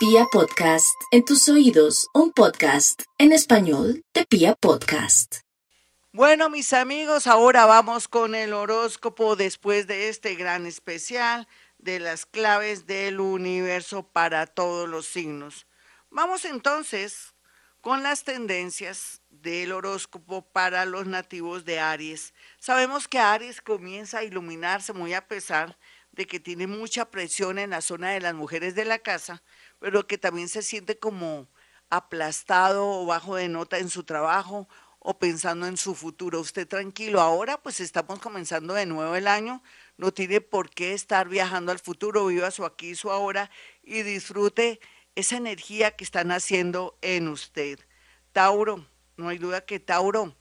Pia Podcast, en tus oídos, un podcast en español de Pia Podcast. Bueno, mis amigos, ahora vamos con el horóscopo después de este gran especial de las claves del universo para todos los signos. Vamos entonces con las tendencias del horóscopo para los nativos de Aries. Sabemos que Aries comienza a iluminarse muy a pesar de que tiene mucha presión en la zona de las mujeres de la casa, pero que también se siente como aplastado o bajo de nota en su trabajo o pensando en su futuro. Usted tranquilo, ahora pues estamos comenzando de nuevo el año, no tiene por qué estar viajando al futuro, viva su aquí, su ahora y disfrute esa energía que están haciendo en usted. Tauro, no hay duda que Tauro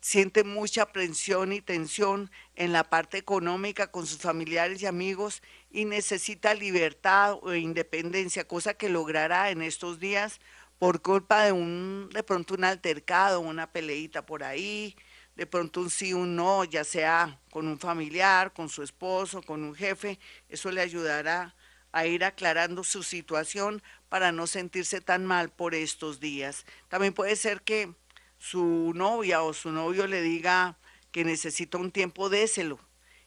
siente mucha presión y tensión en la parte económica con sus familiares y amigos y necesita libertad o independencia, cosa que logrará en estos días por culpa de un, de pronto un altercado, una peleita por ahí, de pronto un sí, un no, ya sea con un familiar, con su esposo, con un jefe, eso le ayudará a ir aclarando su situación para no sentirse tan mal por estos días. También puede ser que su novia o su novio le diga que necesita un tiempo, déselo.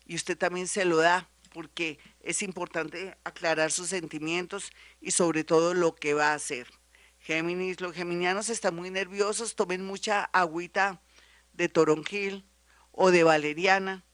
Y usted también se lo da, porque es importante aclarar sus sentimientos y sobre todo lo que va a hacer. Géminis, los geminianos están muy nerviosos, tomen mucha agüita de toronjil o de valeriana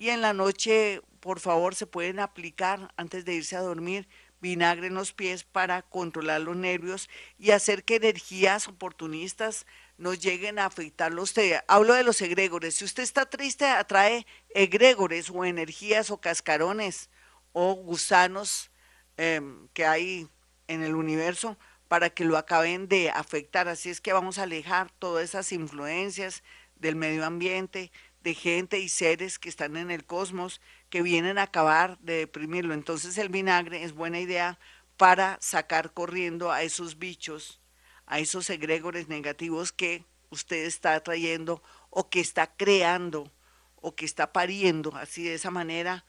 y en la noche, por favor, se pueden aplicar antes de irse a dormir vinagre en los pies para controlar los nervios y hacer que energías oportunistas nos lleguen a afectarlo usted. Hablo de los egregores. Si usted está triste, atrae egregores o energías o cascarones o gusanos em, que hay en el universo para que lo acaben de afectar. Así es que vamos a alejar todas esas influencias del medio ambiente, de gente y seres que están en el cosmos que vienen a acabar de deprimirlo. Entonces el vinagre es buena idea para sacar corriendo a esos bichos a esos egregores negativos que usted está trayendo o que está creando o que está pariendo así de esa manera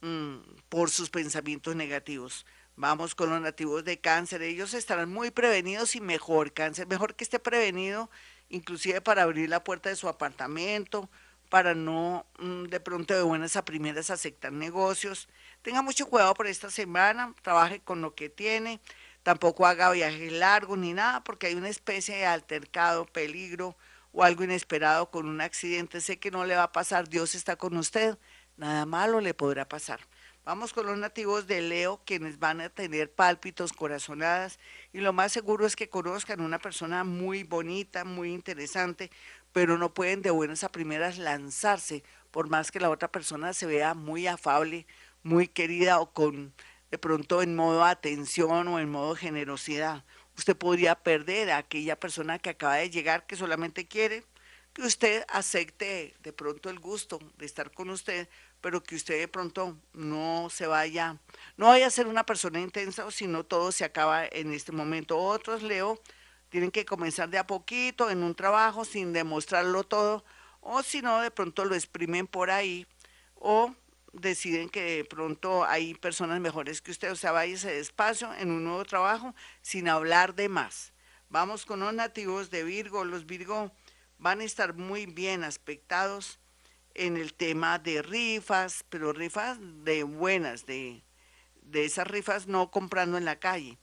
mm, por sus pensamientos negativos. Vamos con los nativos de cáncer, ellos estarán muy prevenidos y mejor cáncer, mejor que esté prevenido inclusive para abrir la puerta de su apartamento, para no mm, de pronto de buenas a primeras aceptar negocios. Tenga mucho cuidado por esta semana, trabaje con lo que tiene, tampoco haga viajes largos ni nada, porque hay una especie de altercado, peligro o algo inesperado con un accidente. Sé que no le va a pasar, Dios está con usted, nada malo le podrá pasar. Vamos con los nativos de Leo, quienes van a tener pálpitos, corazonadas, y lo más seguro es que conozcan una persona muy bonita, muy interesante, pero no pueden de buenas a primeras lanzarse, por más que la otra persona se vea muy afable, muy querida o con de pronto en modo atención o en modo generosidad. Usted podría perder a aquella persona que acaba de llegar que solamente quiere que usted acepte de pronto el gusto de estar con usted, pero que usted de pronto no se vaya, no vaya a ser una persona intensa, sino todo se acaba en este momento. Otros, Leo, tienen que comenzar de a poquito en un trabajo sin demostrarlo todo, o si no, de pronto lo exprimen por ahí, o deciden que de pronto hay personas mejores que usted, o sea, váyase despacio en un nuevo trabajo sin hablar de más. Vamos con los nativos de Virgo. Los Virgo van a estar muy bien aspectados en el tema de rifas, pero rifas de buenas, de, de esas rifas no comprando en la calle,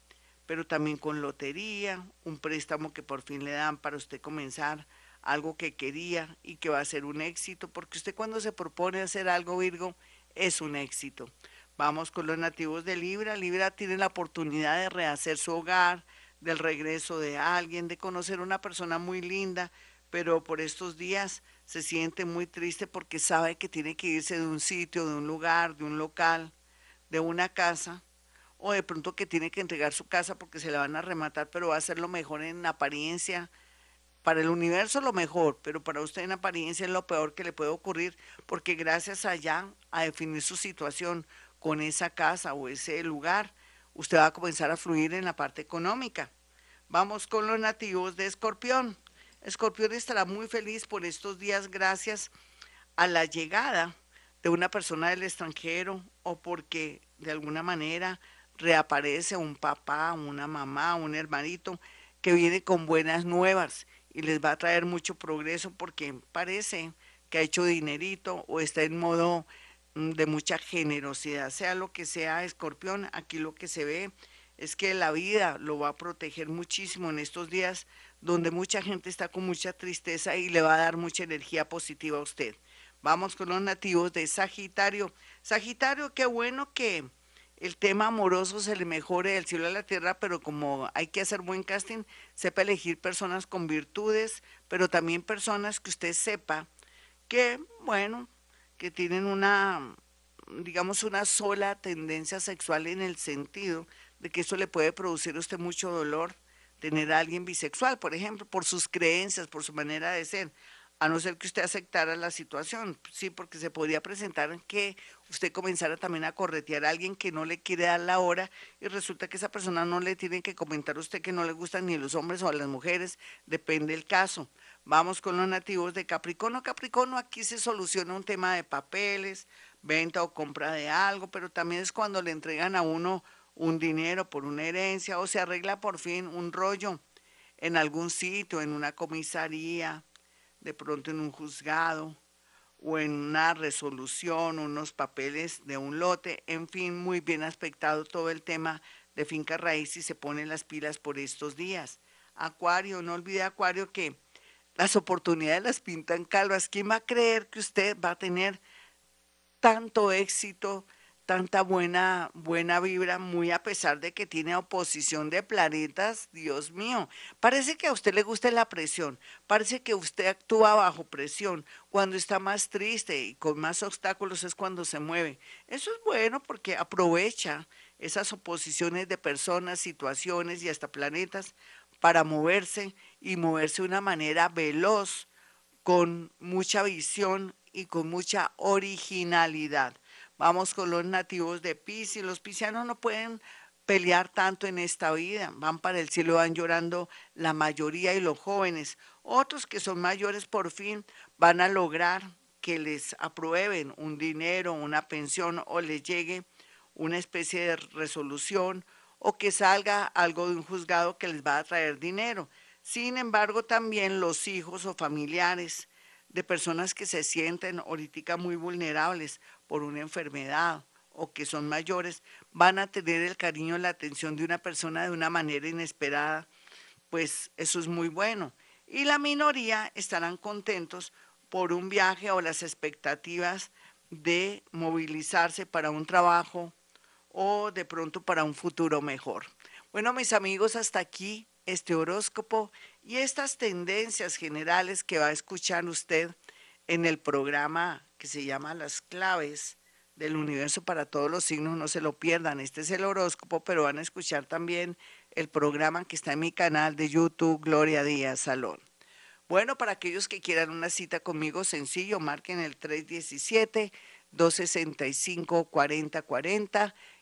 pero también con lotería, un préstamo que por fin le dan para usted comenzar algo que quería y que va a ser un éxito, porque usted cuando se propone hacer algo, Virgo, es un éxito. Vamos con los nativos de Libra. Libra tiene la oportunidad de rehacer su hogar, del regreso de alguien, de conocer una persona muy linda, pero por estos días se siente muy triste porque sabe que tiene que irse de un sitio, de un lugar, de un local, de una casa, o de pronto que tiene que entregar su casa porque se la van a rematar, pero va a ser lo mejor en apariencia, para el universo lo mejor, pero para usted en apariencia es lo peor que le puede ocurrir, porque gracias allá a definir su situación con esa casa o ese lugar, usted va a comenzar a fluir en la parte económica. Vamos con los nativos de Escorpión. Escorpión estará muy feliz por estos días gracias a la llegada de una persona del extranjero o porque de alguna manera reaparece un papá, una mamá, un hermanito que viene con buenas nuevas y les va a traer mucho progreso porque parece que ha hecho dinerito o está en modo mm, de mucha generosidad, sea lo que sea, escorpión, aquí lo que se ve es que la vida lo va a proteger muchísimo en estos días donde mucha gente está con mucha tristeza y le va a dar mucha energía positiva a usted. Vamos con los nativos de Sagitario. Sagitario, qué bueno que el tema amoroso se le mejore del cielo a la tierra, pero como hay que hacer buen casting, sepa elegir personas con virtudes, pero también personas que usted sepa que, bueno, que tienen una, digamos, una sola tendencia sexual en el sentido de que eso le puede producir a usted mucho dolor tener a alguien bisexual, por ejemplo, por sus creencias, por su manera de ser, a no ser que usted aceptara la situación, sí, porque se podría presentar que usted comenzara también a corretear a alguien que no le quiere dar la hora y resulta que esa persona no le tiene que comentar a usted que no le gustan ni los hombres o a las mujeres, depende del caso. Vamos con los nativos de Capricornio. Capricornio, aquí se soluciona un tema de papeles, venta o compra de algo, pero también es cuando le entregan a uno un dinero por una herencia o se arregla por fin un rollo en algún sitio, en una comisaría, de pronto en un juzgado o en una resolución, unos papeles de un lote, en fin, muy bien aspectado todo el tema de finca raíz y se ponen las pilas por estos días. Acuario, no olvide Acuario que las oportunidades las pintan calvas. ¿Quién va a creer que usted va a tener tanto éxito? Tanta buena, buena vibra, muy a pesar de que tiene oposición de planetas, Dios mío. Parece que a usted le gusta la presión, parece que usted actúa bajo presión. Cuando está más triste y con más obstáculos es cuando se mueve. Eso es bueno porque aprovecha esas oposiciones de personas, situaciones y hasta planetas para moverse y moverse de una manera veloz, con mucha visión y con mucha originalidad. Vamos con los nativos de Pisces. Los piscianos no pueden pelear tanto en esta vida. Van para el cielo, van llorando la mayoría y los jóvenes. Otros que son mayores por fin van a lograr que les aprueben un dinero, una pensión o les llegue una especie de resolución o que salga algo de un juzgado que les va a traer dinero. Sin embargo, también los hijos o familiares de personas que se sienten ahorita muy vulnerables por una enfermedad o que son mayores, van a tener el cariño la atención de una persona de una manera inesperada, pues eso es muy bueno. Y la minoría estarán contentos por un viaje o las expectativas de movilizarse para un trabajo o de pronto para un futuro mejor. Bueno, mis amigos, hasta aquí este horóscopo y estas tendencias generales que va a escuchar usted en el programa que se llama Las claves del universo para todos los signos, no se lo pierdan. Este es el horóscopo, pero van a escuchar también el programa que está en mi canal de YouTube, Gloria Díaz Salón. Bueno, para aquellos que quieran una cita conmigo, sencillo, marquen el 317-265-4040